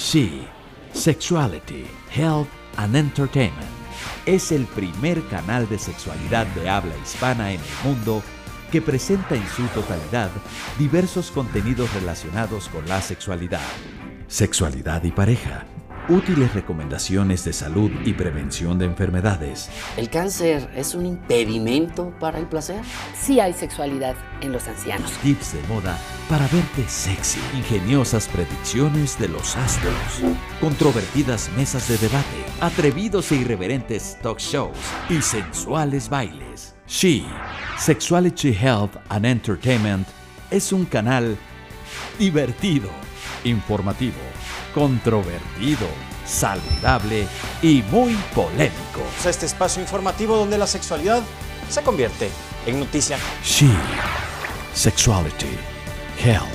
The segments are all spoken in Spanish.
She, Sexuality, Health and Entertainment. Es el primer canal de sexualidad de habla hispana en el mundo que presenta en su totalidad diversos contenidos relacionados con la sexualidad, sexualidad y pareja, útiles recomendaciones de salud y prevención de enfermedades. ¿El cáncer es un impedimento para el placer? Sí hay sexualidad en los ancianos. Tips de moda para verte sexy, ingeniosas predicciones de los astros, controvertidas mesas de debate, atrevidos e irreverentes talk shows y sensuales bailes. She, Sexuality Health and Entertainment, es un canal divertido, informativo, controvertido, saludable y muy polémico. Este espacio informativo donde la sexualidad se convierte en noticia. She, Sexuality, Health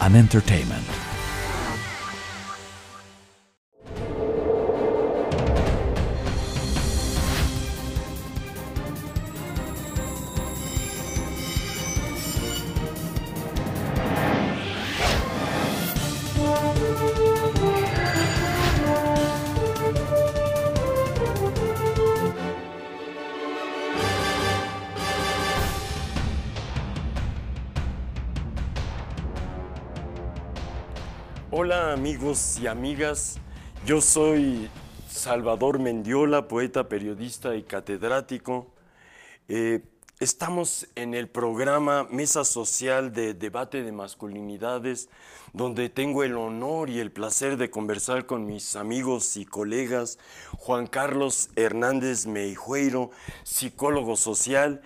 and Entertainment. Hola amigos y amigas, yo soy Salvador Mendiola, poeta, periodista y catedrático. Eh, estamos en el programa Mesa Social de Debate de Masculinidades, donde tengo el honor y el placer de conversar con mis amigos y colegas Juan Carlos Hernández Meijueiro, psicólogo social,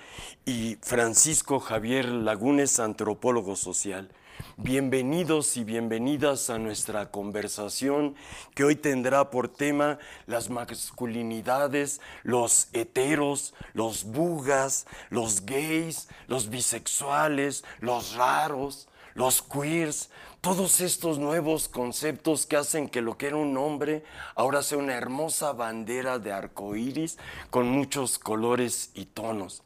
y Francisco Javier Lagunes, antropólogo social. Bienvenidos y bienvenidas a nuestra conversación que hoy tendrá por tema las masculinidades, los heteros, los bugas, los gays, los bisexuales, los raros, los queers, todos estos nuevos conceptos que hacen que lo que era un hombre ahora sea una hermosa bandera de arcoíris con muchos colores y tonos.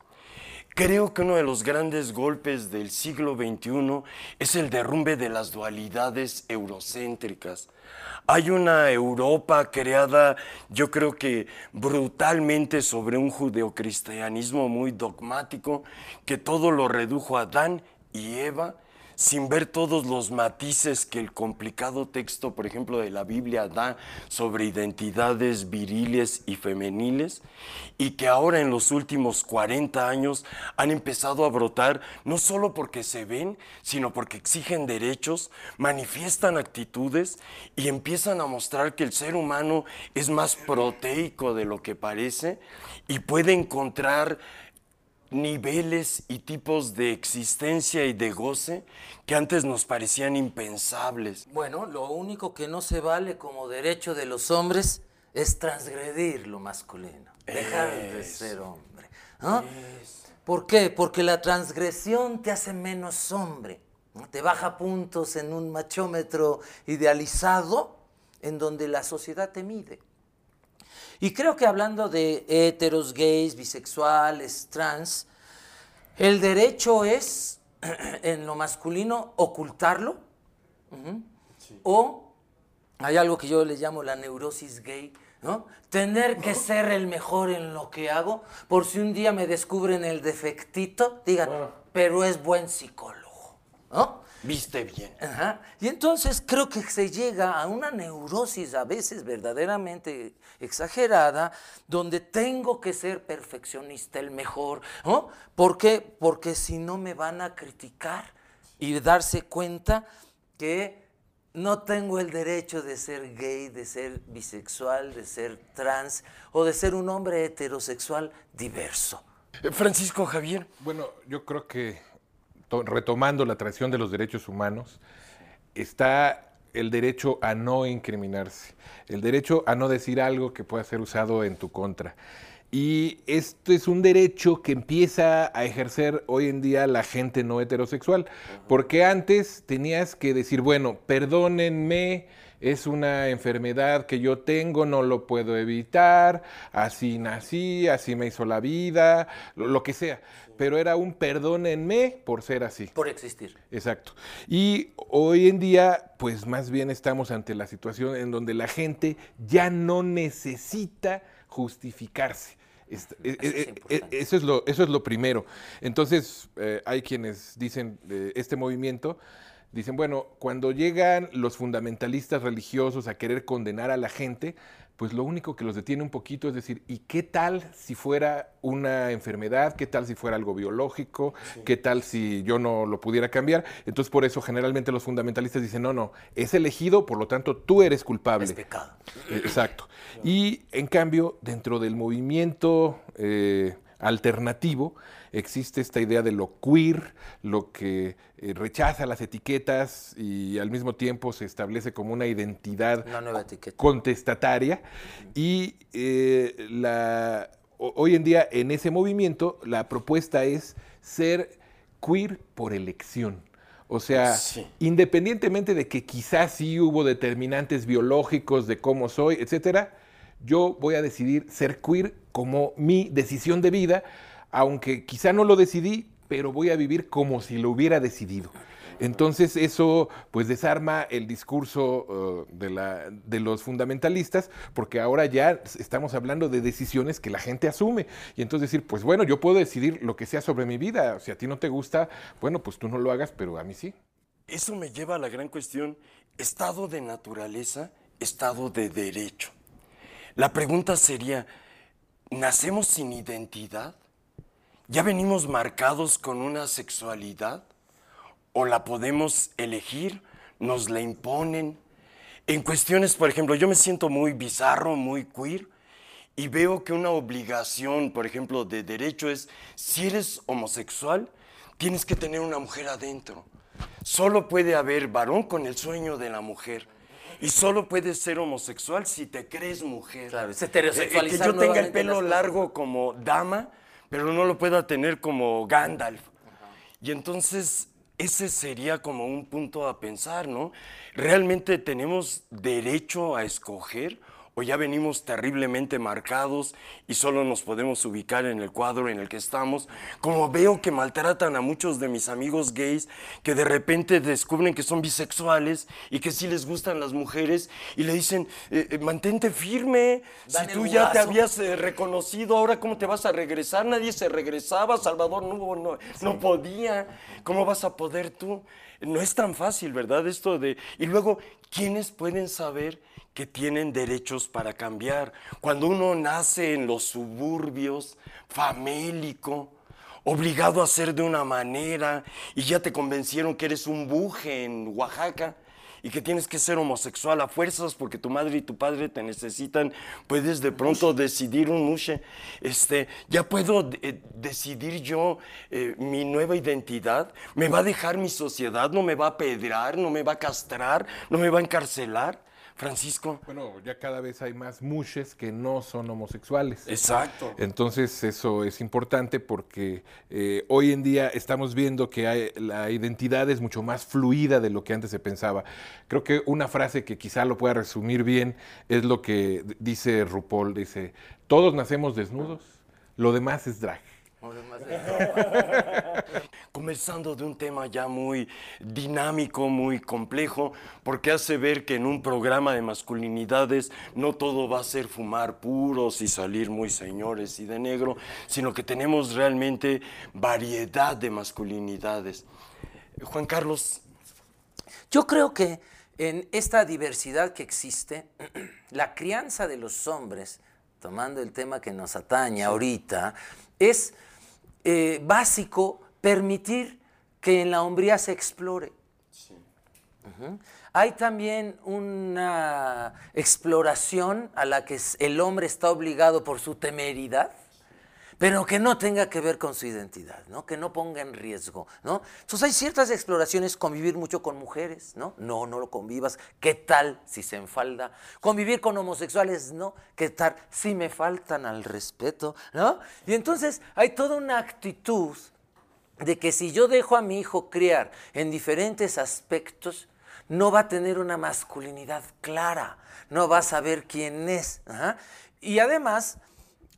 Creo que uno de los grandes golpes del siglo XXI es el derrumbe de las dualidades eurocéntricas. Hay una Europa creada, yo creo que brutalmente sobre un judeocristianismo muy dogmático, que todo lo redujo a Adán y Eva, sin ver todos los matices que el complicado texto, por ejemplo, de la Biblia da sobre identidades viriles y femeniles, y que ahora en los últimos 40 años han empezado a brotar, no solo porque se ven, sino porque exigen derechos, manifiestan actitudes y empiezan a mostrar que el ser humano es más proteico de lo que parece y puede encontrar niveles y tipos de existencia y de goce que antes nos parecían impensables. Bueno, lo único que no se vale como derecho de los hombres es transgredir lo masculino, dejar de ser hombre. ¿no? ¿Por qué? Porque la transgresión te hace menos hombre, ¿no? te baja puntos en un machómetro idealizado en donde la sociedad te mide. Y creo que hablando de heteros, gays, bisexuales, trans, el derecho es, en lo masculino, ocultarlo. O hay algo que yo le llamo la neurosis gay, ¿no? Tener que ser el mejor en lo que hago, por si un día me descubren el defectito, digan, pero es buen psicólogo, ¿no? Viste bien. Ajá. Y entonces creo que se llega a una neurosis a veces verdaderamente exagerada, donde tengo que ser perfeccionista, el mejor. ¿no? ¿Por qué? Porque si no me van a criticar y darse cuenta que no tengo el derecho de ser gay, de ser bisexual, de ser trans o de ser un hombre heterosexual diverso. Eh, Francisco Javier, Bueno, yo creo que retomando la tradición de los derechos humanos, está el derecho a no incriminarse, el derecho a no decir algo que pueda ser usado en tu contra. Y esto es un derecho que empieza a ejercer hoy en día la gente no heterosexual, porque antes tenías que decir, bueno, perdónenme, es una enfermedad que yo tengo, no lo puedo evitar, así nací, así me hizo la vida, lo, lo que sea. Pero era un perdónenme por ser así. Por existir. Exacto. Y hoy en día, pues más bien estamos ante la situación en donde la gente ya no necesita justificarse. Est- e- Eso es e- e- importante. eso, es lo, eso es lo primero. Entonces, eh, hay quienes dicen este movimiento, dicen, bueno, cuando llegan los fundamentalistas religiosos a querer condenar a la gente, pues lo único que los detiene un poquito es decir, ¿y qué tal si fuera una enfermedad? ¿Qué tal si fuera algo biológico? ¿Qué tal si yo no lo pudiera cambiar? Entonces por eso generalmente los fundamentalistas dicen, no, no, es elegido, por lo tanto tú eres culpable. Es pecado. Eh, Exacto. Y en cambio, dentro del movimiento eh, alternativo existe esta idea de lo queer, lo que eh, rechaza las etiquetas y al mismo tiempo se establece como una identidad Una contestataria. Y eh, la, ho- hoy en día en ese movimiento la propuesta es ser queer por elección. O sea, Sí. independientemente de que quizás sí hubo determinantes biológicos de cómo soy, etcétera, yo voy a decidir ser queer como mi decisión de vida, aunque quizá no lo decidí, pero voy a vivir como si lo hubiera decidido. Entonces eso pues desarma el discurso eh, de, la- de los fundamentalistas, porque ahora ya estamos hablando de decisiones que la gente asume. Y entonces decir, pues bueno, yo puedo decidir lo que sea sobre mi vida. Si a ti no te gusta, bueno, pues tú no lo hagas, pero a mí sí. Eso me lleva a la gran cuestión, estado de naturaleza, estado de derecho. La pregunta sería, ¿nacemos sin identidad? ¿Ya venimos marcados con una sexualidad? ¿O la podemos elegir? ¿Nos la imponen? En cuestiones, por ejemplo, yo me siento muy bizarro, muy queer, y veo que una obligación, por ejemplo, de derecho es, si eres homosexual, tienes que tener una mujer adentro. Solo puede haber varón con el sueño de la mujer. Y solo puedes ser homosexual si te crees mujer. Claro, es Eh, heterosexualizar Que yo tenga el pelo largo como dama, pero no lo pueda tener como Gandalf. Y entonces ese sería como un punto a pensar, ¿no? ¿Realmente tenemos derecho a escoger o ya venimos terriblemente marcados y solo nos podemos ubicar en el cuadro en el que estamos? Como veo que maltratan a muchos de mis amigos gays que de repente descubren que son bisexuales y que sí les gustan las mujeres y le dicen, eh, eh, mantente firme, Dan si tú ya te habías eh, reconocido, ahora cómo te vas a regresar, nadie se regresaba, Salvador no, no, no podía, ¿cómo vas a poder tú? No es tan fácil, ¿verdad? Esto de... Y luego, ¿quiénes pueden saber que tienen derechos para cambiar? Cuando uno nace en los suburbios, famélico, obligado a ser de una manera y ya te convencieron que eres un buje en Oaxaca y que tienes que ser homosexual a fuerzas porque tu madre y tu padre te necesitan, puedes de pronto decidir un mushe. Este, ya puedo eh, decidir yo eh, mi nueva identidad. ¿Me va a dejar mi sociedad? ¿No me va a apedrear? ¿No me va a castrar? ¿No me va a encarcelar? Francisco. Bueno, ya cada vez hay más mushes que no son homosexuales. Exacto. Entonces eso es importante porque eh, hoy en día estamos viendo que hay- la identidad es mucho más fluida de lo que antes se pensaba. Creo que una frase que quizá lo pueda resumir bien es lo que dice RuPaul, dice, todos nacemos desnudos, lo demás es drag. Comenzando de un tema ya muy dinámico, muy complejo, porque hace ver que en un programa de masculinidades no todo va a ser fumar puros y salir muy señores y de negro, sino que tenemos realmente variedad de masculinidades. Juan Carlos, Yo creo que en esta diversidad que existe, la crianza de los hombres, tomando el tema que nos atañe ahorita, es eh, básico permitir que en la hombría se explore. Hay también una exploración a la que el hombre está obligado por su temeridad, pero que no tenga que ver con su identidad, ¿no? Que no ponga en riesgo, ¿no? Entonces hay ciertas exploraciones, convivir mucho con mujeres, ¿no? No, no lo convivas. ¿Qué tal si se enfalda? Convivir con homosexuales, ¿no? ¿Qué tal si me faltan al respeto, ¿no? Y entonces hay toda una actitud de que si yo dejo a mi hijo criar en diferentes aspectos, no va a tener una masculinidad clara, no va a saber quién es. ajá. Y además,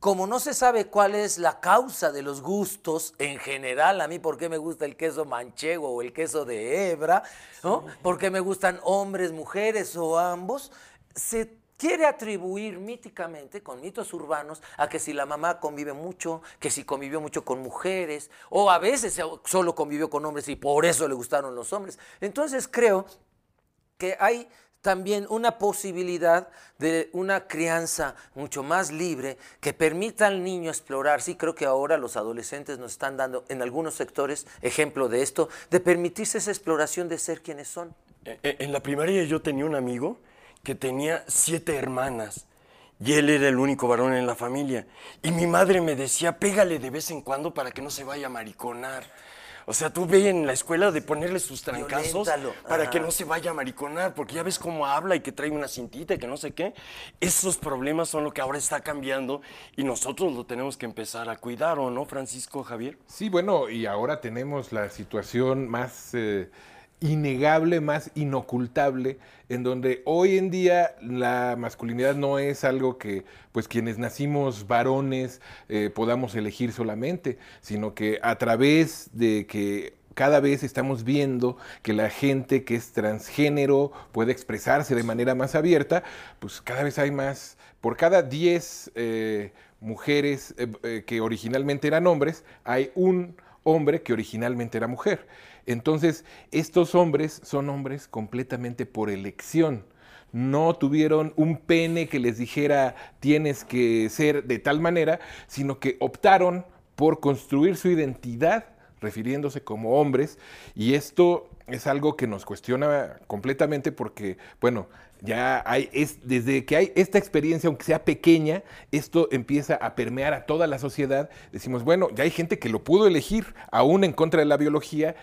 como no se sabe cuál es la causa de los gustos en general, a mí por qué me gusta el queso manchego o el queso de hebra, ¿no? ¿Por qué me gustan hombres, mujeres o ambos? Se quiere atribuir míticamente con mitos urbanos a que si la mamá convive mucho, que si convivió mucho con mujeres, o a veces solo convivió con hombres y por eso le gustaron los hombres. Entonces creo que hay también una posibilidad de una crianza mucho más libre que permita al niño explorar. Sí, creo que ahora los adolescentes nos están dando en algunos sectores ejemplo de esto, de permitirse esa exploración de ser quienes son. Eh, eh, En la primaria yo tenía un amigo que tenía siete hermanas y él era el único varón en la familia. Y mi madre me decía, pégale de vez en cuando para que no se vaya a mariconar. O sea, tú ve en la escuela de ponerle sus trancazos Violéntalo. para que no se vaya a mariconar, porque ya ves cómo habla y que trae una cintita y que no sé qué. Esos problemas son lo que ahora está cambiando y nosotros lo tenemos que empezar a cuidar, ¿o no, Francisco Javier? Sí, bueno, y ahora tenemos la situación más eh, innegable, más inocultable, en donde hoy en día la masculinidad no es algo que, pues, quienes nacimos varones eh, podamos elegir solamente, sino que a través de que cada vez estamos viendo que la gente que es transgénero puede expresarse de manera más abierta, pues cada vez hay más, por cada 10 eh, mujeres eh, que originalmente eran hombres, hay un hombre que originalmente era mujer. Entonces, estos hombres son hombres completamente por elección. No tuvieron un pene que les dijera tienes que ser de tal manera, sino que optaron por construir su identidad refiriéndose como hombres, y esto es algo que nos cuestiona completamente porque, bueno, ya hay, es, desde que hay esta experiencia, aunque sea pequeña, esto empieza a permear a toda la sociedad. Decimos, bueno, ya hay gente que lo pudo elegir, aún en contra de la biología,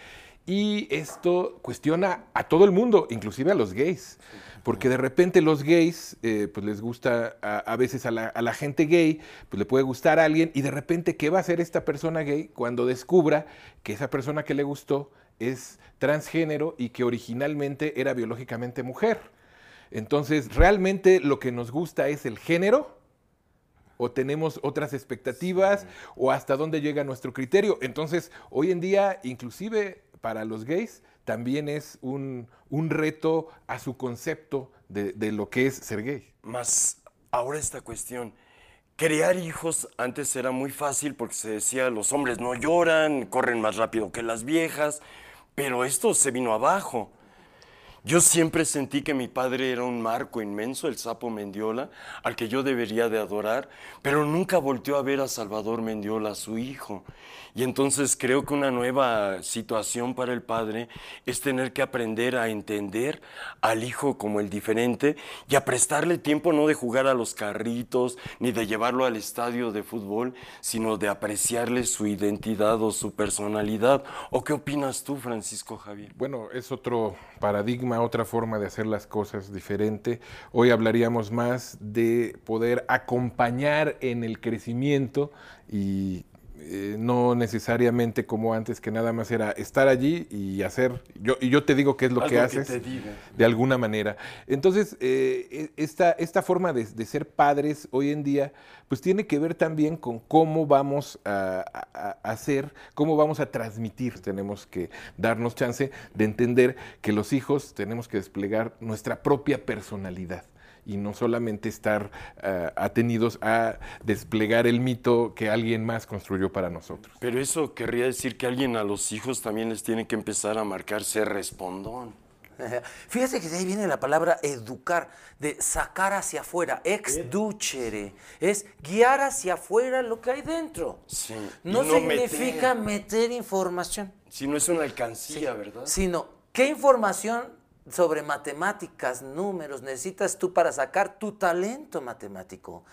y esto cuestiona a todo el mundo, inclusive a los gays. Porque de repente los gays, eh, pues les gusta a, veces a la, a la gente gay, pues le puede gustar a alguien, y de repente, ¿qué va a hacer esta persona gay cuando descubra que esa persona que le gustó es transgénero y que originalmente era biológicamente mujer? Entonces, ¿realmente lo que nos gusta es el género? ¿O tenemos otras expectativas? ¿O hasta dónde llega nuestro criterio? Entonces, hoy en día, inclusive para los gays, también es un, un reto a su concepto de, de lo que es ser gay. Más ahora esta cuestión. Crear hijos antes era muy fácil porque se decía los hombres no lloran, corren más rápido que las viejas, pero esto se vino abajo. Yo siempre sentí que mi padre era un marco inmenso, el sapo Mendiola, al que yo debería de adorar, pero nunca volteó a ver a Salvador Mendiola, su hijo. Y entonces creo que una nueva situación para el padre es tener que aprender a entender al hijo como el diferente y a prestarle tiempo no de jugar a los carritos ni de llevarlo al estadio de fútbol, sino de apreciarle su identidad o su personalidad. ¿O qué opinas tú, Francisco Javier? Bueno, es otro paradigma, otra forma de hacer las cosas diferente. Hoy hablaríamos más de poder acompañar en el crecimiento y eh, no necesariamente como antes que nada más era estar allí y hacer, yo, y yo te digo qué es lo Algo que que haces te diga. de alguna manera. Entonces, eh, e- esta, esta forma de, de ser padres hoy en día, pues tiene que ver también con cómo vamos a, a- a hacer, cómo vamos a transmitir. Tenemos que darnos chance de entender que los hijos tenemos que desplegar nuestra propia personalidad y no solamente estar ah, atenidos a desplegar el mito que alguien más construyó para nosotros. Pero eso querría decir que alguien a los hijos también les tiene que empezar a marcar ser respondón. Fíjate que de ahí viene la palabra educar, de sacar hacia afuera, exducere, es guiar hacia afuera lo que hay dentro. Sí, No, no significa meter. meter información, Si no es una alcancía, ¿verdad? sino qué información sobre matemáticas, números necesitas tú para sacar tu talento matemático.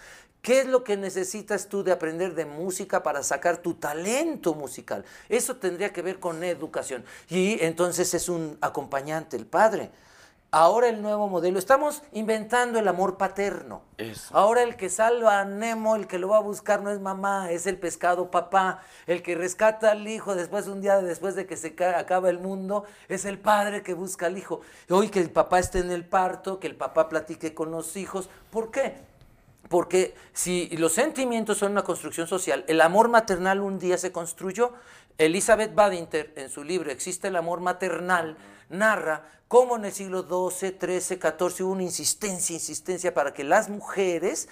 ¿Qué es lo que necesitas tú de aprender de música para sacar tu talento musical? Eso tendría que ver con educación. Y entonces es un acompañante, el padre. Ahora el nuevo modelo, estamos inventando el amor paterno. Eso. Ahora el que salva a Nemo, el que lo va a buscar no es mamá, es el pescado papá. El que rescata al hijo después un día después de que se ca- acaba el mundo, es el padre que busca al hijo. Y hoy que el papá esté en el parto, que el papá platique con los hijos. ¿Por qué? Porque si los sentimientos son una construcción social, el amor maternal un día se construyó. Elizabeth Badinter, en su libro Existe el amor maternal, narra cómo en el siglo XII, XIII, XIV hubo una insistencia, insistencia para que las mujeres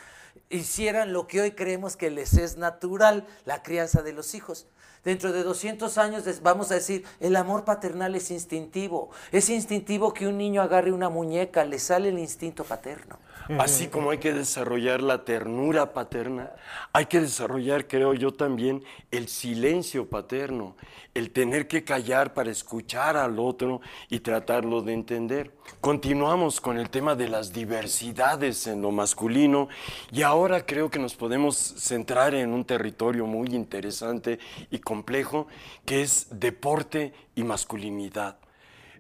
hicieran lo que hoy creemos que les es natural, la crianza de los hijos. Dentro de 200 años vamos a decir, el amor paternal es instintivo. Es instintivo que un niño agarre una muñeca, le sale el instinto paterno. Así como hay que desarrollar la ternura paterna, hay que desarrollar, creo yo también, el silencio paterno, el tener que callar para escuchar al otro y tratarlo de entender. Continuamos con el tema de las diversidades en lo masculino y ahora creo que nos podemos centrar en un territorio muy interesante y complejo que es deporte y masculinidad.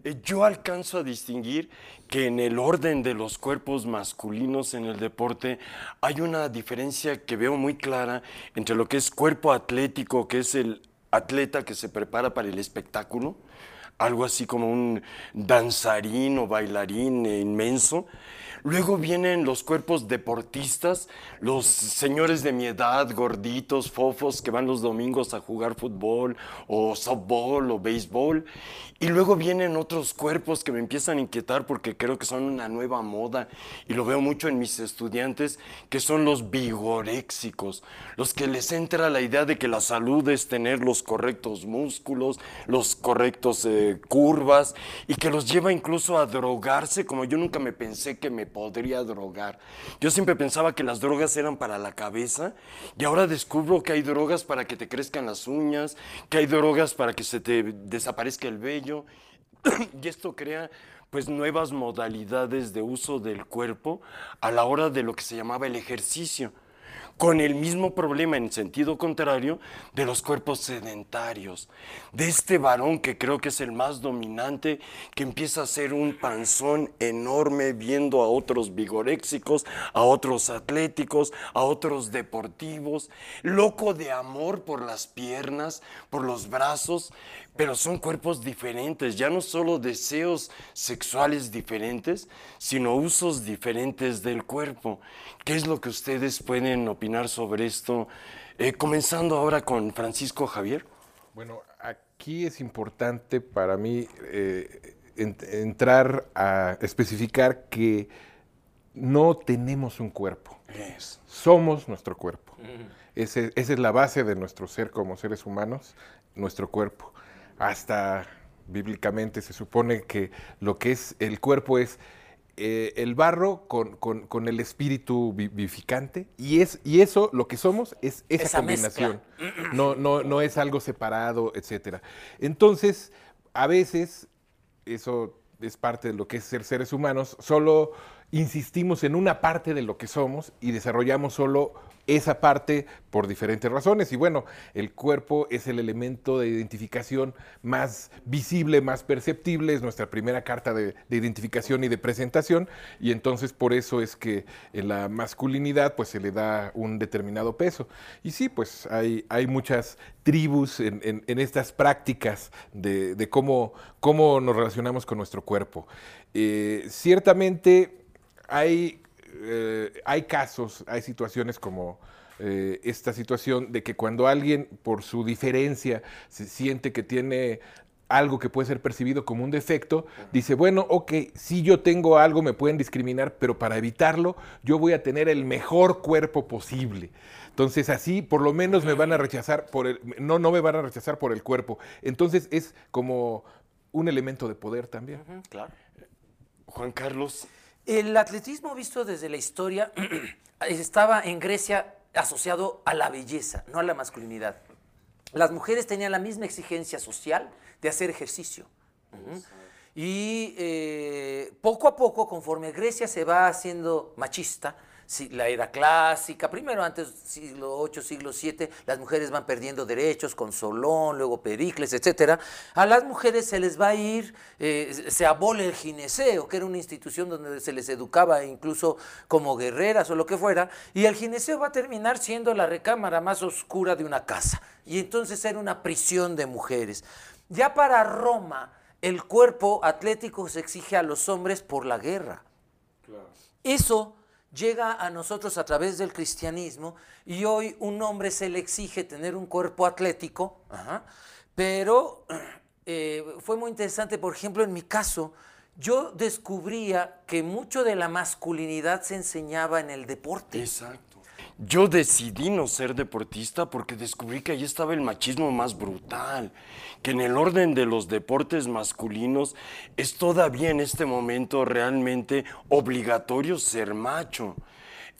Eh, Yo alcanzo a distinguir que en el orden de los cuerpos masculinos en el deporte hay una diferencia que veo muy clara entre lo que es cuerpo atlético, que es el atleta que se prepara para el espectáculo, algo así como un danzarín o bailarín eh, inmenso. Luego vienen los cuerpos deportistas, los señores de mi edad, gorditos, fofos, que van los domingos a jugar fútbol o softball o béisbol. Y luego vienen otros cuerpos que me empiezan a inquietar porque creo que son una nueva moda y lo veo mucho en mis estudiantes, que son los vigoréxicos, los que les entra la idea de que la salud es tener los correctos músculos, los correctos eh, curvas y que los lleva incluso a drogarse como yo nunca me pensé que me podría drogar. Yo siempre pensaba que las drogas eran para la cabeza y ahora descubro que hay drogas para que te crezcan las uñas, que hay drogas para que se te desaparezca el vello y esto crea pues nuevas modalidades de uso del cuerpo a la hora de lo que se llamaba el ejercicio con el mismo problema en sentido contrario de los cuerpos sedentarios, de este varón que creo que es el más dominante, que empieza a ser un panzón enorme viendo a otros vigoréxicos, a otros atléticos, a otros deportivos, loco de amor por las piernas, por los brazos, pero son cuerpos diferentes, ya no solo deseos sexuales diferentes, sino usos diferentes del cuerpo. ¿Qué es lo que ustedes pueden opinar sobre esto? Eh, comenzando ahora con Francisco Javier. Bueno, aquí es importante para mí eh, en- entrar a especificar que no tenemos un cuerpo, somos nuestro cuerpo. Ese- esa es la base de nuestro ser como seres humanos, nuestro cuerpo. Hasta bíblicamente se supone que lo que es el cuerpo es eh, el barro con, con- con el espíritu vi- vivificante y, es, y eso, lo que somos, es esa, Esa mezcla. combinación. No, no, no es algo separado, etcétera. Entonces, a veces, eso es parte de lo que es ser seres humanos, solo insistimos en una parte de lo que somos y desarrollamos solo esa parte por diferentes razones. Y bueno, el cuerpo es el elemento de identificación más visible, más perceptible, es nuestra primera carta de, de identificación y de presentación, y entonces por eso es que en la masculinidad pues se le da un determinado peso. Y sí, pues hay, hay muchas tribus en, estas prácticas de, de cómo, cómo nos relacionamos con nuestro cuerpo. Eh, ciertamente hay, eh, hay casos, hay situaciones como eh, esta situación de que cuando alguien por su diferencia se siente que tiene algo que puede ser percibido como un defecto, dice, bueno, ok, si yo tengo algo me pueden discriminar, pero para evitarlo yo voy a tener el mejor cuerpo posible. Entonces así por lo menos me van a rechazar por el, no, no me van a rechazar por el cuerpo. Entonces es como un elemento de poder también. Claro. Juan Carlos. El atletismo visto desde la historia estaba en Grecia asociado a la belleza, no a la masculinidad. Las mujeres tenían la misma exigencia social de hacer ejercicio. Y eh, poco a poco, conforme Grecia se va haciendo machista, la era clásica, primero antes siglo VIII, siglo VII, las mujeres van perdiendo derechos con Solón, luego Pericles, etcétera. A las mujeres se les va a ir, eh, se abole el gineceo, que era una institución donde se les educaba incluso como guerreras o lo que fuera, y el gineceo va a terminar siendo la recámara más oscura de una casa, y entonces era una prisión de mujeres. Ya para Roma, el cuerpo atlético se exige a los hombres por la guerra. Eso llega a nosotros a través del cristianismo y hoy un hombre se le exige tener un cuerpo atlético, pero eh, fue muy interesante, por ejemplo, en mi caso, yo descubría que mucho de la masculinidad se enseñaba en el deporte. Exacto. Yo decidí no ser deportista porque descubrí que ahí estaba el machismo más brutal, que en el orden de los deportes masculinos es todavía en este momento realmente obligatorio ser macho.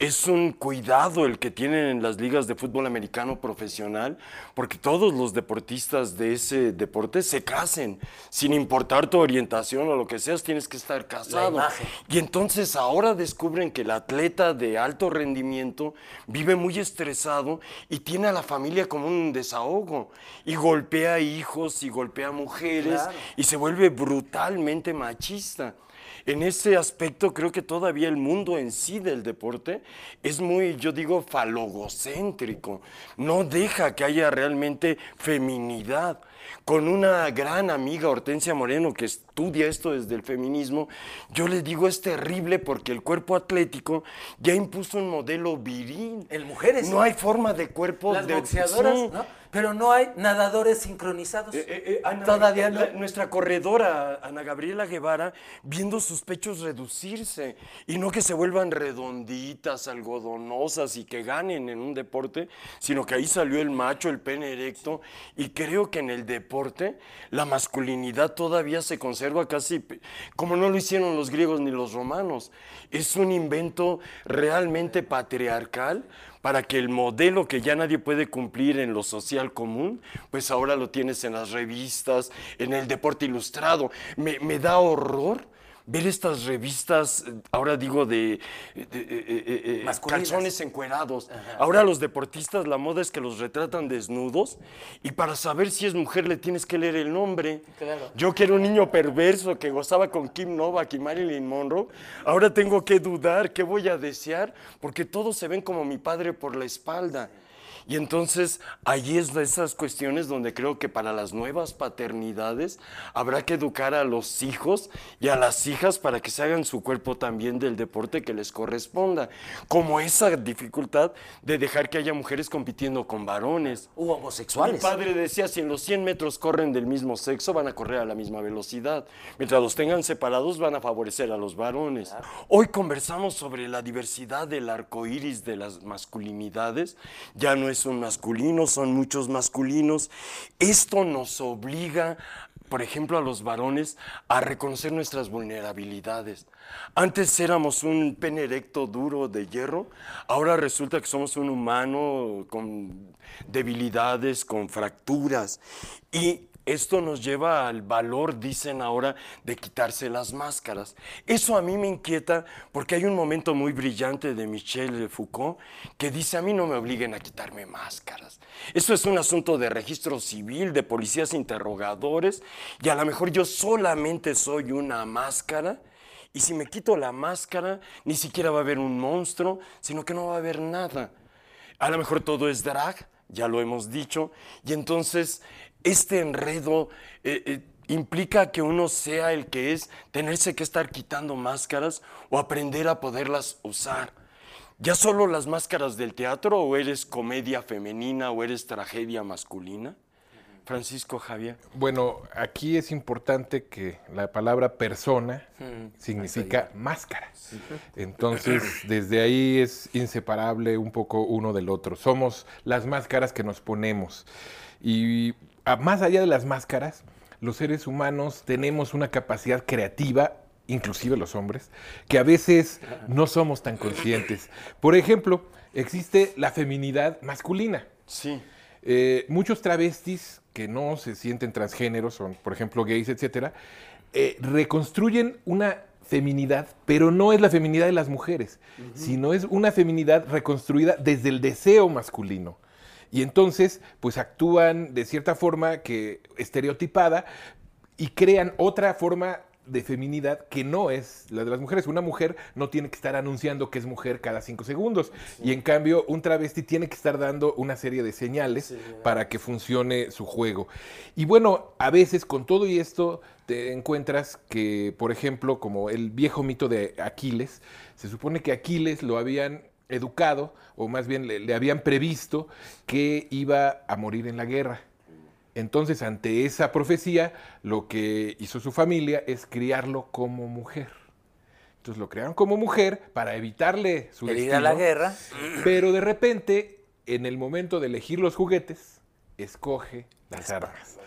Es un cuidado el que tienen en las ligas de fútbol americano profesional, porque todos los deportistas de ese deporte se casen, sin importar tu orientación o lo que seas, tienes que estar casado. Y entonces ahora descubren que el atleta de alto rendimiento vive muy estresado y tiene a la familia como un desahogo. Y golpea hijos y golpea mujeres Claro. y se vuelve brutalmente machista. En ese aspecto creo que todavía el mundo en sí del deporte es muy, yo digo, falogocéntrico. No deja que haya realmente feminidad. Con una gran amiga, Hortensia Moreno, que estudia esto desde el feminismo, yo le digo es terrible porque el cuerpo atlético ya impuso un modelo viril. En mujeres, No hay forma de cuerpo Las de boxeadoras, sí. ¿no? Pero no hay nadadores sincronizados. Eh, eh, eh, Ana- Todavía no. nuestra corredora, Ana Gabriela Guevara, viendo sus pechos reducirse y no que se vuelvan redonditas, algodonosas y que ganen en un deporte, sino que ahí salió el macho, el pene erecto. Y creo que en el deporte la masculinidad todavía se conserva casi como no lo hicieron los griegos ni los romanos. Es un invento realmente patriarcal para que el modelo que ya nadie puede cumplir en lo social común, pues ahora lo tienes en las revistas, en el deporte ilustrado. Me, me da horror ver estas revistas, eh, ahora digo de, de- de- eh, eh, eh, Masculinas. calzones encuerados. Ahora los deportistas, la moda es que los retratan desnudos y para saber si es mujer le tienes que leer el nombre. Claro. Yo que era un niño perverso que gozaba con Kim Novak y Marilyn Monroe, ahora tengo que dudar qué voy a desear porque todos se ven como mi padre por la espalda. Y entonces ahí es de esas cuestiones donde creo que para las nuevas paternidades habrá que educar a los hijos y a las hijas para que se hagan su cuerpo también del deporte que les corresponda. Como esa dificultad de dejar que haya mujeres compitiendo con varones. U Mi homosexuales. padre decía, si en los 100 metros corren del mismo sexo, van a correr a la misma velocidad. Mientras los tengan separados, van a favorecer a los varones. Hoy conversamos sobre la diversidad del arco iris de las masculinidades. Ya no es un masculino, son muchos masculinos. Esto nos obliga por ejemplo, a los varones a reconocer nuestras vulnerabilidades. Antes éramos un pene erecto duro de hierro, ahora resulta que somos un humano con debilidades, con fracturas. Y esto nos lleva al valor, dicen ahora, de quitarse las máscaras. Eso a mí me inquieta porque hay un momento muy brillante de Michel Foucault que dice, a mí no me obliguen a quitarme máscaras. Eso es un asunto de registro civil, de policías interrogadores, y a lo mejor yo solamente soy una máscara. Y si me quito la máscara, ni siquiera va a haber un monstruo, sino que no va a haber nada. A lo mejor todo es drag, ya lo hemos dicho, y entonces este enredo eh, eh, implica que uno sea el que es, tenerse que estar quitando máscaras o aprender a poderlas usar. ¿Ya solo las máscaras del teatro o eres comedia femenina o eres tragedia masculina? Francisco Javier. Bueno, aquí es importante que la palabra persona significa máscara. Entonces, desde ahí es inseparable un poco uno del otro. Somos las máscaras que nos ponemos. Y más allá de las máscaras, los seres humanos tenemos una capacidad creativa, inclusive los hombres, que a veces no somos tan conscientes. Por ejemplo, existe la feminidad masculina. Sí. Eh, muchos travestis que no se sienten transgéneros, son por ejemplo gays, etcétera, eh, reconstruyen una feminidad, pero no es la feminidad de las mujeres, sino es una feminidad reconstruida desde el deseo masculino. Y entonces, pues actúan de cierta forma que estereotipada y crean otra forma de feminidad que no es la de las mujeres. Una mujer no tiene que estar anunciando que es mujer cada cinco segundos. Y en cambio, un travesti tiene que estar dando una serie de señales para que funcione su juego. Y bueno, a veces con todo y esto te encuentras que, por ejemplo, como el viejo mito de Aquiles, se supone que Aquiles lo habían educado, o más bien le, le habían previsto que iba a morir en la guerra. Entonces, ante esa profecía, lo que hizo su familia es criarlo como mujer. Entonces lo crearon como mujer para evitarle su destino. a la guerra. Pero de repente, en el momento de elegir los juguetes, escoge las armas.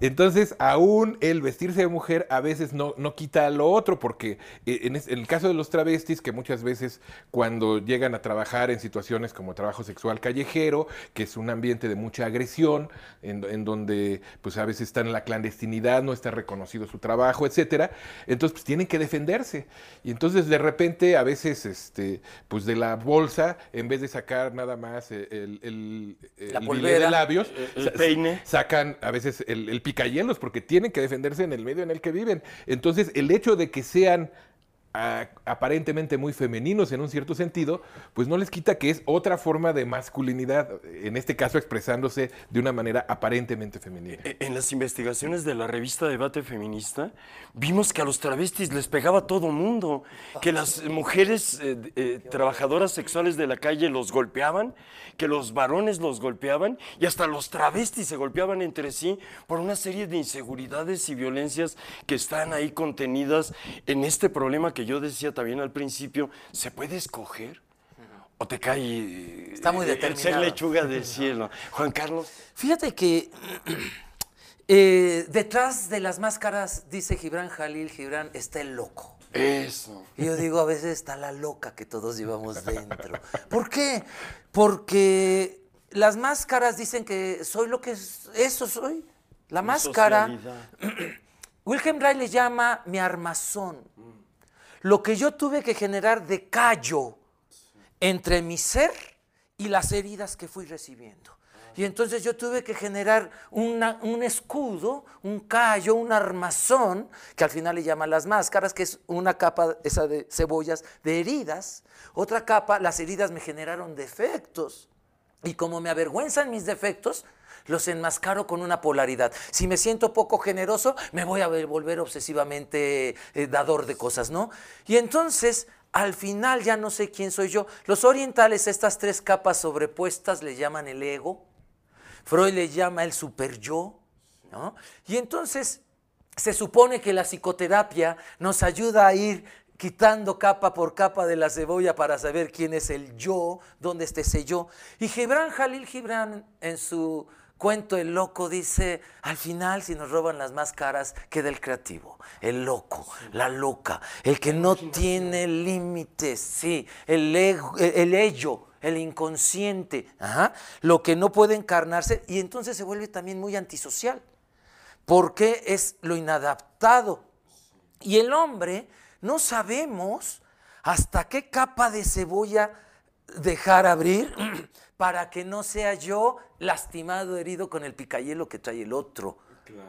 Entonces, aún el vestirse de mujer a veces no, no quita lo otro, porque eh, en, es- en el caso de los travestis, que muchas veces cuando llegan a trabajar en situaciones como trabajo sexual callejero, que es un ambiente de mucha agresión, en, en donde pues a veces están en la clandestinidad, no está reconocido su trabajo, etcétera, entonces pues tienen que defenderse. Y entonces de repente a veces este, pues de la bolsa, en vez de sacar nada más el, el, el- La el polvera. bilé de labios, El peine. sacan a veces el, el picayelos porque tienen que defenderse en el medio en el que viven. Entonces, el hecho de que sean ah, aparentemente muy femeninos en un cierto sentido, pues no les quita que es otra forma de masculinidad, en este caso expresándose de una manera aparentemente femenina. E- En las investigaciones de la revista Debate Feminista, vimos que a los travestis les pegaba todo mundo, que las mujeres eh, eh, trabajadoras sexuales de la calle los golpeaban, que los varones los golpeaban y hasta los travestis se golpeaban entre sí por una serie de inseguridades y violencias que están ahí contenidas en este problema que yo decía también al principio, ¿se puede escoger? ¿O te cae eh, Está muy el ser lechuga del cielo? Juan Carlos. Fíjate que eh, detrás de las máscaras, dice Gibran Jalil, Gibran, está el loco. Eso. Y yo digo, a veces está la loca que todos llevamos dentro. ¿Por qué? Porque las máscaras dicen que soy lo que es- eso soy. La máscara, Socialidad. Wilhelm Reich le llama mi armazón. Lo que yo tuve que generar de callo entre mi ser y las heridas que fui recibiendo. Y entonces yo tuve que generar un escudo, un callo, un armazón, que al final le llaman las máscaras, que es una capa esa de cebollas de heridas. Otra capa, las heridas me generaron defectos. Y como me avergüenzan mis defectos, los enmascaro con una polaridad. Si me siento poco generoso, me voy a ver- volver obsesivamente eh, dador de cosas, ¿no? Y entonces, al final ya no sé quién soy yo. Los orientales, estas tres capas sobrepuestas, le llaman el ego. Freud le llama el super yo, ¿no? Y entonces se supone que la psicoterapia nos ayuda a ir quitando capa por capa de la cebolla para saber quién es el yo, dónde está ese yo. Y Gibran Jalil Gibran en su cuento El loco dice, al final si nos roban las máscaras queda el creativo, el loco, la loca, el que no tiene límites, sí, el, ego- el ello, el inconsciente, ajá, lo que no puede encarnarse y entonces se vuelve también muy antisocial, porque es lo inadaptado. Y el hombre no sabemos hasta qué capa de cebolla dejar abrir para que no sea yo lastimado, herido con el picayelo que trae el otro.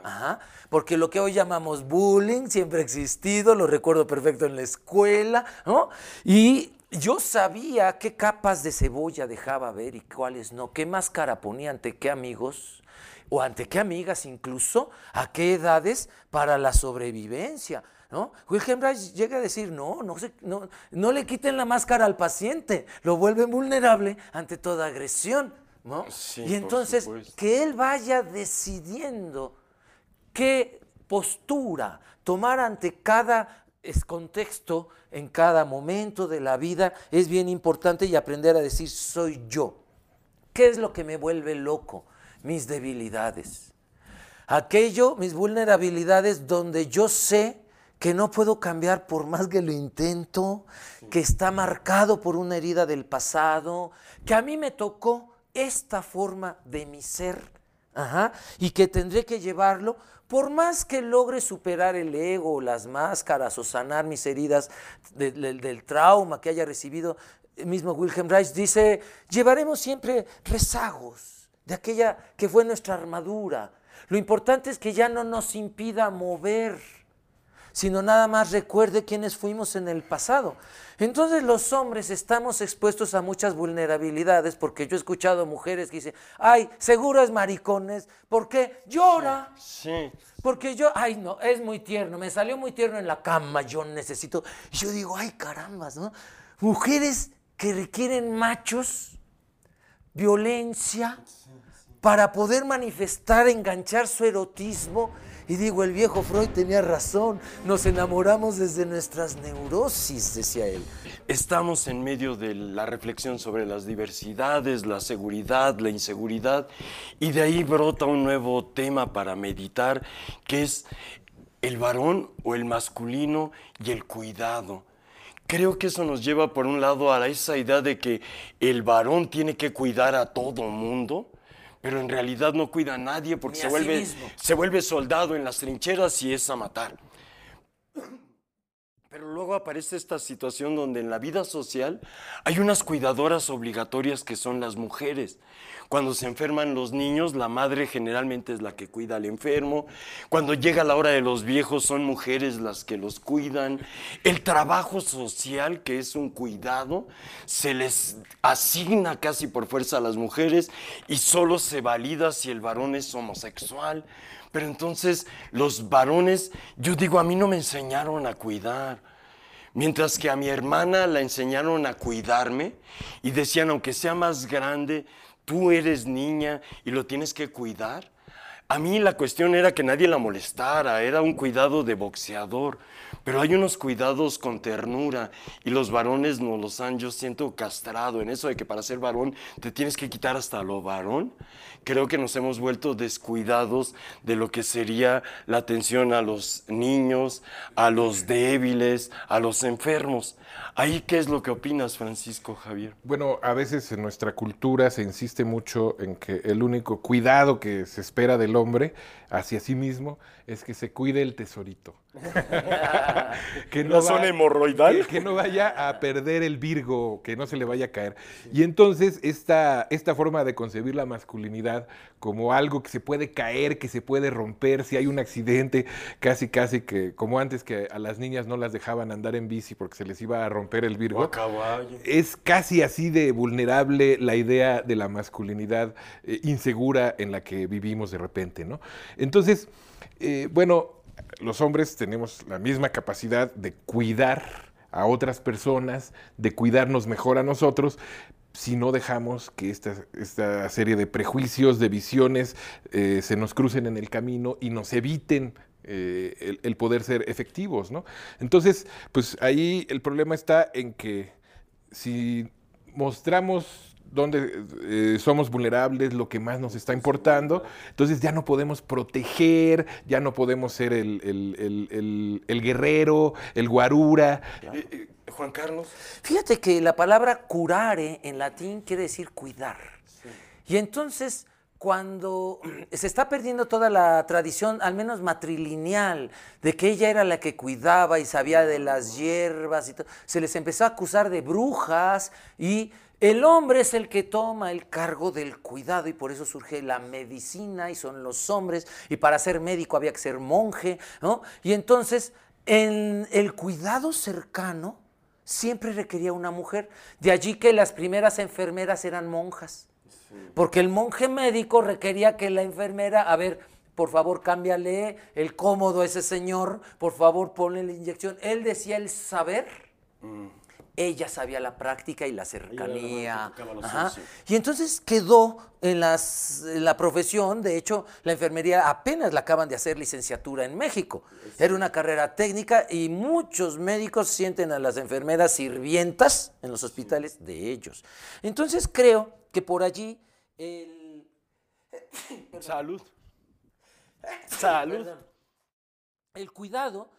Ajá, Porque lo que hoy llamamos bullying siempre ha existido, lo recuerdo perfecto en la escuela, ¿no? Y yo sabía qué capas de cebolla dejaba ver y cuáles no, qué máscara ponía ante qué amigos o ante qué amigas incluso, a qué edades para la sobrevivencia. ¿No? Wilhelm Reich llega a decir, no, no, se- no, no le quiten la máscara al paciente, lo vuelven vulnerable ante toda agresión. ¿no? Sí, y entonces, que él vaya decidiendo qué postura tomar ante cada es- contexto, en cada momento de la vida, es bien importante y aprender a decir, soy yo. ¿Qué es lo que me vuelve loco? Mis debilidades. Aquello, mis vulnerabilidades, donde yo sé que no puedo cambiar por más que lo intento, que está marcado por una herida del pasado, que a mí me tocó esta forma de mi ser Ajá, y que tendré que llevarlo, por más que logre superar el ego, las máscaras o sanar mis heridas de- de- del trauma que haya recibido, el mismo Wilhelm Reich dice, llevaremos siempre rezagos de aquella que fue nuestra armadura. Lo importante es que ya no nos impida mover sino nada más recuerde quiénes fuimos en el pasado. Entonces los hombres estamos expuestos a muchas vulnerabilidades porque yo he escuchado mujeres que dicen, ay, seguro es maricones, ¿por qué? Llora. Sí. Porque yo, ay, no, es muy tierno, me salió muy tierno en la cama, yo necesito. Y yo digo, ay, carambas, ¿no? Mujeres que requieren machos, violencia, para poder manifestar, enganchar su erotismo. Y digo, el viejo Freud tenía razón, nos enamoramos desde nuestras neurosis, decía él. Estamos en medio de la reflexión sobre las diversidades, la seguridad, la inseguridad, y de ahí brota un nuevo tema para meditar, que es el varón o el masculino y el cuidado. Creo que eso nos lleva por un lado a esa idea de que el varón tiene que cuidar a todo mundo, pero en realidad no cuida a nadie porque se sí vuelve, se vuelve soldado en las trincheras y es a matar. Pero luego aparece esta situación donde en la vida social hay unas cuidadoras obligatorias que son las mujeres. Cuando se enferman los niños, la madre generalmente es la que cuida al enfermo. Cuando llega la hora de los viejos, son mujeres las que los cuidan. El trabajo social, que es un cuidado, se les asigna casi por fuerza a las mujeres y solo se valida si el varón es homosexual. Pero entonces los varones, yo digo, a mí no me enseñaron a cuidar. Mientras que a mi hermana la enseñaron a cuidarme y decían, aunque sea más grande, tú eres niña y lo tienes que cuidar. A mí la cuestión era que nadie la molestara, era un cuidado de boxeador, pero hay unos cuidados con ternura y los varones nos los han, yo siento, castrado en eso de que para ser varón te tienes que quitar hasta lo varón. Creo que nos hemos vuelto descuidados de lo que sería la atención a los niños, a los débiles, a los enfermos. Ahí, ¿qué es lo que opinas, Francisco Javier? Bueno, a veces en nuestra cultura se insiste mucho en que el único cuidado que se espera del hombre hacia sí mismo es que se cuide el tesorito. Que ¿La zona hemorroidal? Que, que no vaya a perder el virgo, que no se le vaya a caer. Y entonces esta, esta forma de concebir la masculinidad como algo que se puede caer, que se puede romper, si hay un accidente, casi casi que como antes que a las niñas no las dejaban andar en bici porque se les iba a romper el virgo es casi así de vulnerable la idea de la masculinidad eh, insegura en la que vivimos de repente, ¿no? Entonces, eh, bueno, los hombres tenemos la misma capacidad de cuidar a otras personas, de cuidarnos mejor a nosotros, si no dejamos que esta, esta serie de prejuicios, de visiones, eh, se nos crucen en el camino y nos eviten eh, el, el poder ser efectivos, ¿no? Entonces, pues ahí el problema está en que si mostramos dónde eh, somos vulnerables, lo que más nos está importando, entonces ya no podemos proteger, ya no podemos ser el, el- el- el- guerrero, el guarura. Eh, eh, Juan Carlos. Fíjate que la palabra curare en latín quiere decir cuidar. Y entonces, cuando se está perdiendo toda la tradición, al menos matrilineal, de que ella era la que cuidaba y sabía de las hierbas y todo, se les empezó a acusar de brujas y el hombre es el que toma el cargo del cuidado y por eso surge la medicina y son los hombres y para ser médico había que ser monje, ¿no? Y entonces, en el cuidado cercano, siempre requería una mujer. De allí que las primeras enfermeras eran monjas. Porque el monje médico requería que la enfermera, a ver, por favor, cámbiale el cómodo a ese señor, por favor, ponle la inyección. Él decía el saber, ella sabía la práctica y la cercanía. Ajá. Y entonces quedó en, las- en la profesión, de hecho, la enfermería apenas la acaban de hacer licenciatura en México. Era una carrera técnica y muchos médicos sienten a las enfermeras sirvientas en los hospitales de ellos. Entonces creo que por allí el... Salud. Salud. Perdón. El cuidado,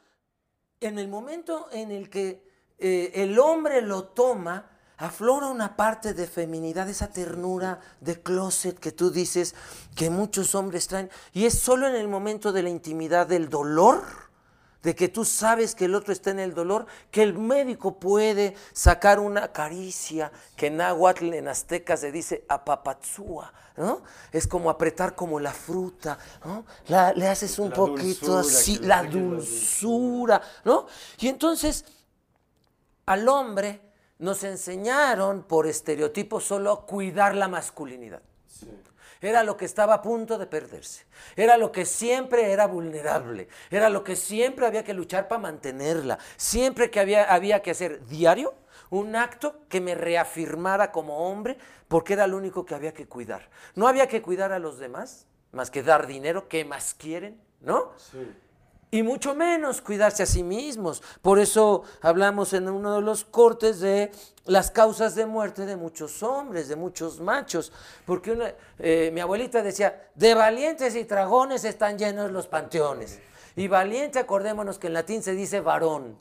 en el momento en el que eh, el hombre lo toma, aflora una parte de feminidad, esa ternura de closet que tú dices que muchos hombres traen. Y es solo en el momento de la intimidad del dolor, de que tú sabes que el otro está en el dolor, que el médico puede sacar una caricia que en náhuatl, en azteca se dice apapatzúa, ¿no? Es como apretar como la fruta, ¿no? La- le haces un La poquito dulzura, así, la dulzura, ¿no? Y entonces al hombre nos enseñaron por estereotipo solo a cuidar la masculinidad. Era lo que estaba a punto de perderse. Era lo que siempre era vulnerable. Era lo que siempre había que luchar para mantenerla. Siempre que había, había que hacer diario un acto que me reafirmara como hombre porque era lo único que había que cuidar. No había que cuidar a los demás más que dar dinero. ¿Qué más quieren? ¿No? Y mucho menos cuidarse a sí mismos. Por eso hablamos en uno de los cortes de las causas de muerte de muchos hombres, de muchos machos. Porque una- eh, mi abuelita decía, de valientes y dragones están llenos los panteones. Y valiente, acordémonos que en latín se dice varón,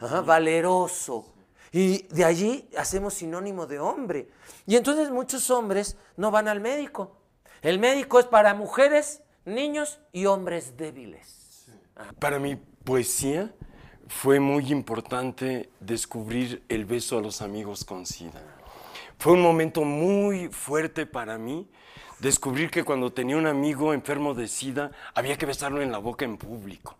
Ajá, valeroso. Y de allí hacemos sinónimo de hombre. Y entonces muchos hombres no van al médico. El médico es para mujeres, niños y hombres débiles. Para mi poesía fue muy importante descubrir el beso a los amigos con SIDA. Fue un momento muy fuerte para mí descubrir que cuando tenía un amigo enfermo de SIDA había que besarlo en la boca en público.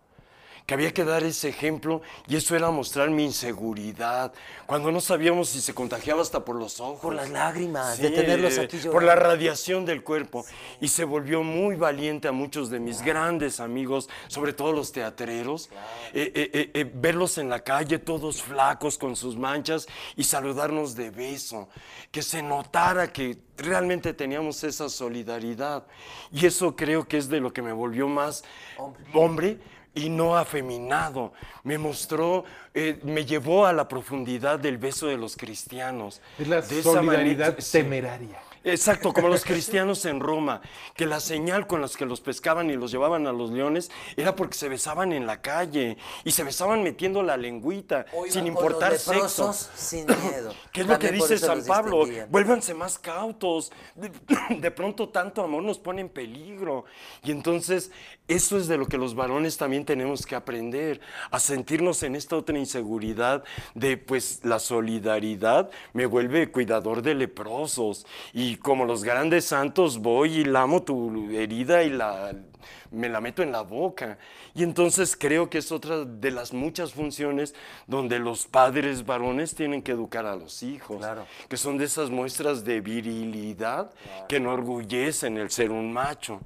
Que había que dar ese ejemplo y eso era mostrar mi inseguridad. Cuando no sabíamos si se contagiaba hasta por los ojos. Por las lágrimas, de tenerlos aquí Por la radiación del cuerpo. Y se volvió muy valiente a muchos de mis grandes amigos, sobre todo los teatreros, eh, eh, eh, eh, verlos en la calle todos flacos con sus manchas y saludarnos de beso. Que se notara que realmente teníamos esa solidaridad. Y eso creo que es de lo que me volvió más hombre y no afeminado. Me mostró, eh, me llevó a la profundidad del beso de los cristianos. Es la De esa solidaridad manera- sí. temeraria. Exacto, como los cristianos en Roma, que la señal con las que los pescaban y los llevaban a los leones era porque se besaban en la calle y se besaban metiendo la lengüita, sin importar los sexo. sin miedo. ¿Qué es lo que También dice San Pablo? Vuélvanse más cautos. De, de pronto tanto amor nos pone en peligro. Y entonces eso es de lo que los varones también tenemos que aprender, a sentirnos en esta otra inseguridad de pues la solidaridad me vuelve cuidador de leprosos. Y como los grandes santos voy y lamo tu herida y la me la meto en la boca. Y entonces creo que es otra de las muchas funciones donde los padres varones tienen que educar a los hijos, Claro. que son de esas muestras de virilidad que enorgullecen el ser un macho.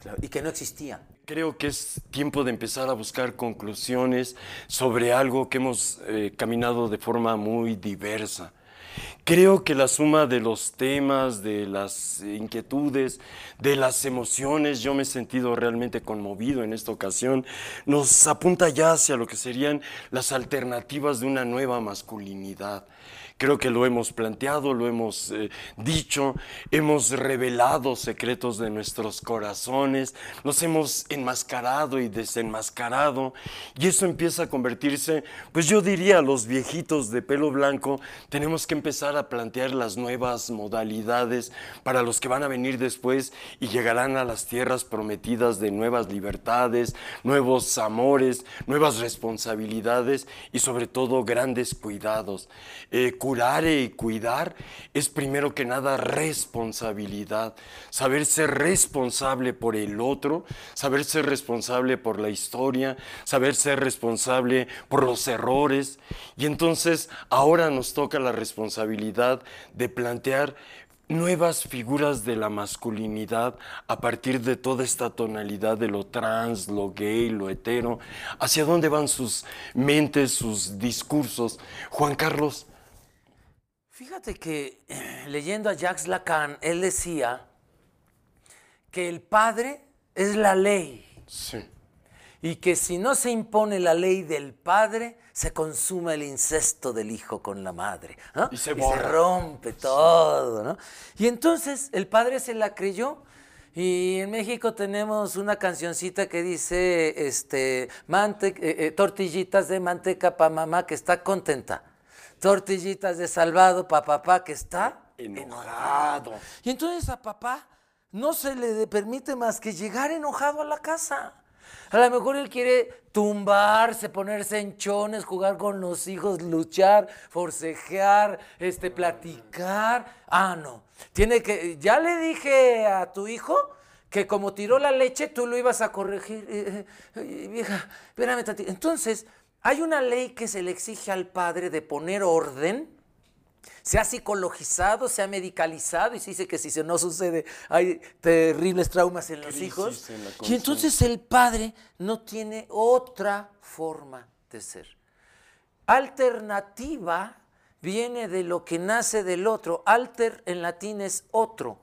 Claro, Y que no existía. Creo que es tiempo de empezar a buscar conclusiones sobre algo que hemos eh, caminado de forma muy diversa. Creo que la suma de los temas, de las inquietudes, de las emociones, yo me he sentido realmente conmovido en esta ocasión, nos apunta ya hacia lo que serían las alternativas de una nueva masculinidad. Creo que lo hemos planteado, lo hemos eh, dicho, hemos revelado secretos de nuestros corazones, nos hemos enmascarado y desenmascarado, y eso empieza a convertirse, pues yo diría, los viejitos de pelo blanco, tenemos que empezar a plantear las nuevas modalidades para los que van a venir después y llegarán a las tierras prometidas de nuevas libertades, nuevos amores, nuevas responsabilidades y sobre todo grandes cuidados. Eh, curar y cuidar es primero que nada responsabilidad, saber ser responsable por el otro, saber ser responsable por la historia, saber ser responsable por los errores. Y entonces ahora nos toca la responsabilidad de plantear nuevas figuras de la masculinidad a partir de toda esta tonalidad de lo trans, lo gay, lo hetero, hacia dónde van sus mentes, sus discursos. Juan Carlos, Fíjate que leyendo a Jacques Lacan, él decía que el padre es la ley sí, y que si no se impone la ley del padre, se consuma el incesto del hijo con la madre. ¿no? Y se borra. rompe todo. ¿no? Y entonces el padre se la creyó. Y en México tenemos una cancioncita que dice, este, mante- eh, eh, tortillitas de manteca para mamá que está contenta. Tortillitas de salvado para papá que está Enojado. Y entonces a papá no se le permite más que llegar enojado a la casa. A lo mejor él quiere tumbarse, ponerse en chones, jugar con los hijos, luchar, forcejear, este, platicar. Ah, no. Tiene que. Ya le dije a tu hijo que como tiró la leche, tú lo ibas a corregir. Eh, eh, eh, vieja, espérame tantito. Entonces, hay una ley que se le exige al padre de poner orden se ha psicologizado, se ha medicalizado y se dice que si se no sucede hay terribles traumas en los Crisis hijos. en y entonces el padre no tiene otra forma de ser. Alternativa viene de lo que nace del otro. Alter en latín es otro.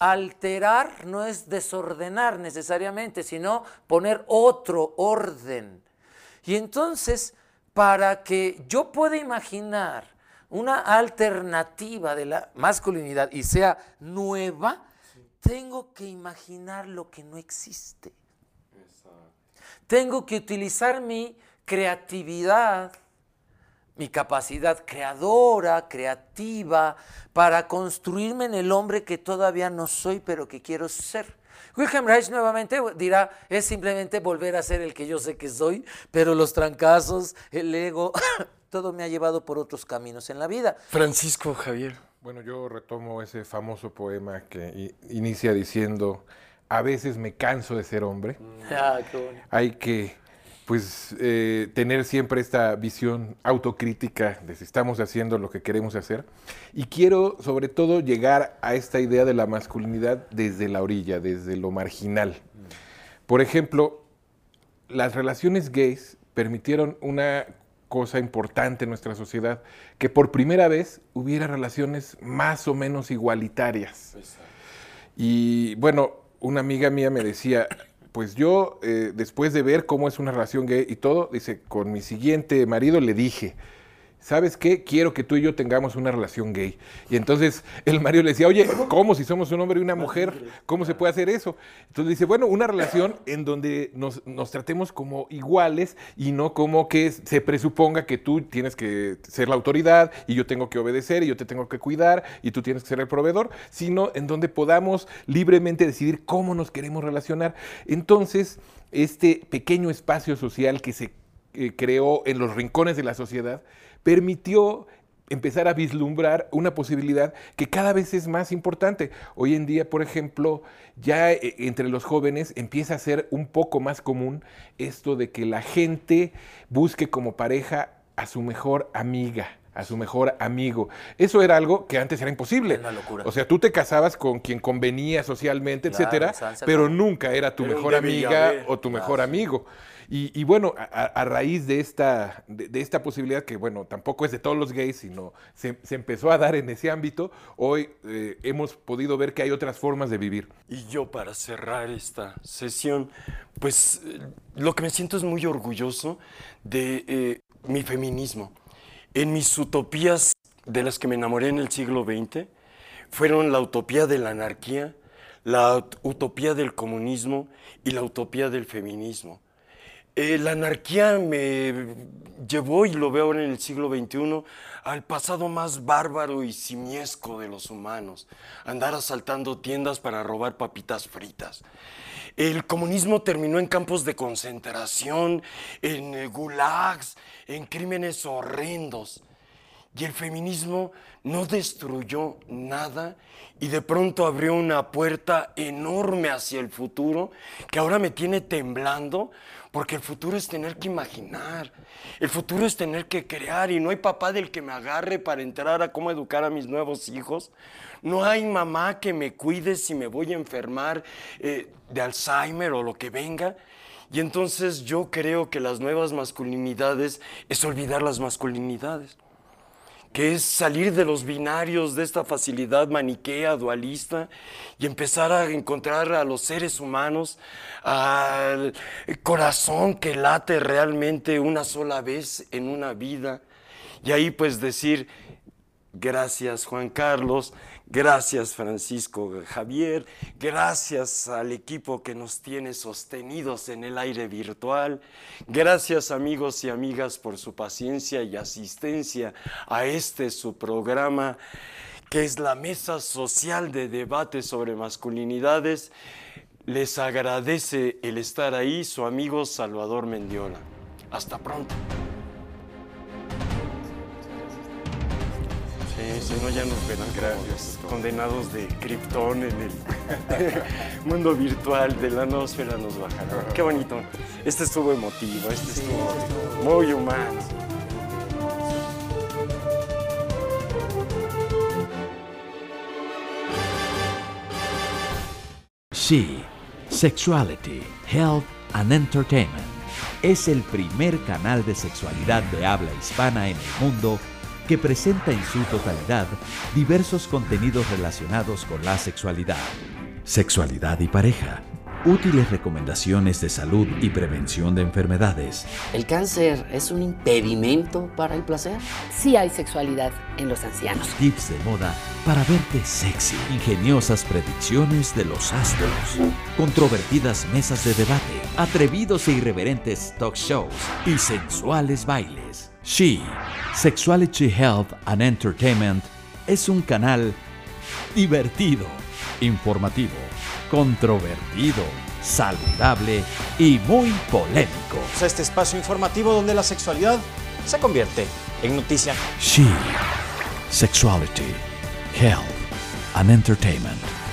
Alterar no es desordenar necesariamente, sino poner otro orden. Y entonces, para que yo pueda imaginar una alternativa de la masculinidad y sea nueva, tengo que imaginar lo que no existe. Tengo que utilizar mi creatividad, mi capacidad creadora, creativa, para construirme en el hombre que todavía no soy, pero que quiero ser. Wilhelm Reich nuevamente dirá, es simplemente volver a ser el que yo sé que soy, pero los trancazos, el ego, todo me ha llevado por otros caminos en la vida. Francisco Javier. Bueno, yo retomo ese famoso poema que inicia diciendo, a veces me canso de ser hombre. Ah, qué bonito. Hay que, pues, eh, tener siempre esta visión autocrítica de si estamos haciendo lo que queremos hacer. Y quiero, sobre todo, llegar a esta idea de la masculinidad desde la orilla, desde lo marginal. Por ejemplo, las relaciones gays permitieron una cosa importante en nuestra sociedad, que por primera vez hubiera relaciones más o menos igualitarias. Y bueno, una amiga mía me decía, pues yo, eh, después de ver cómo es una relación gay y todo, dice, con mi siguiente marido le dije, ¿sabes qué? Quiero que tú y yo tengamos una relación gay. Y entonces el marido le decía, oye, ¿cómo si somos un hombre y una mujer? ¿Cómo se puede hacer eso? Entonces dice, bueno, una relación en donde nos, nos tratemos como iguales y no como que se presuponga que tú tienes que ser la autoridad y yo tengo que obedecer y yo te tengo que cuidar y tú tienes que ser el proveedor, sino en donde podamos libremente decidir cómo nos queremos relacionar. Entonces, este pequeño espacio social que se eh, creó en los rincones de la sociedad, permitió empezar a vislumbrar una posibilidad que cada vez es más importante. Hoy en día, por ejemplo, ya eh, entre los jóvenes empieza a ser un poco más común esto de que la gente busque como pareja a su mejor amiga a su mejor amigo. Eso era algo que antes era imposible. Una locura. O sea, tú te casabas con quien convenía socialmente, Claro, etcétera, pero nunca era tu mejor amiga o tu mejor amigo. Y, bueno, a, raíz de esta, de, esta posibilidad, que bueno, tampoco es de todos los gays, sino se, empezó a dar en ese ámbito, hoy eh, hemos podido ver que hay otras formas de vivir. Y yo para cerrar esta sesión, pues eh, lo que me siento es muy orgulloso de eh, mi feminismo. En mis utopías de las que me enamoré en el siglo XX, fueron la utopía de la anarquía, la ut- utopía del comunismo y la utopía del feminismo. Eh, la anarquía me llevó, y lo veo ahora en el siglo XXI, al pasado más bárbaro y simiesco de los humanos. Andar asaltando tiendas para robar papitas fritas. El comunismo terminó en campos de concentración, en eh, gulags, en crímenes horrendos. Y el feminismo no destruyó nada y de pronto abrió una puerta enorme hacia el futuro que ahora me tiene temblando porque el futuro es tener que imaginar, el futuro es tener que crear. Y no hay papá del que me agarre para entrar a cómo educar a mis nuevos hijos, no hay mamá que me cuide si me voy a enfermar eh, de Alzheimer o lo que venga. Y entonces yo creo que las nuevas masculinidades es olvidar las masculinidades que es salir de los binarios de esta facilidad maniquea, dualista, y empezar a encontrar a los seres humanos, al corazón que late realmente una sola vez en una vida, y ahí pues decir, Gracias Juan Carlos, gracias Francisco Javier, gracias al equipo que nos tiene sostenidos en el aire virtual, gracias amigos y amigas por su paciencia y asistencia a este su programa que es la Mesa Social de Debate sobre Masculinidades. Les agradece el estar ahí su amigo Salvador Mendiola. Hasta pronto. Sí, si no ya nos verán Gracias, condenados de Krypton en el mundo virtual de la nosfera nos bajarán. Qué bonito. Este estuvo emotivo, este estuvo muy humano. She, Sexuality, Health and Entertainment es el primer canal de sexualidad de habla hispana en el mundo que presenta en su totalidad diversos contenidos relacionados con la sexualidad, sexualidad y pareja, útiles recomendaciones de salud y prevención de enfermedades, ¿El cáncer es un impedimento para el placer? Sí hay sexualidad en los ancianos. tips de moda para verte sexy, ingeniosas predicciones de los astros, controvertidas mesas de debate, atrevidos e irreverentes talk shows. Y sensuales bailes. She, Sexuality Health and Entertainment, es un canal divertido, informativo, controvertido, saludable y muy polémico. Este espacio informativo donde la sexualidad se convierte en noticia. She, Sexuality, Health and Entertainment.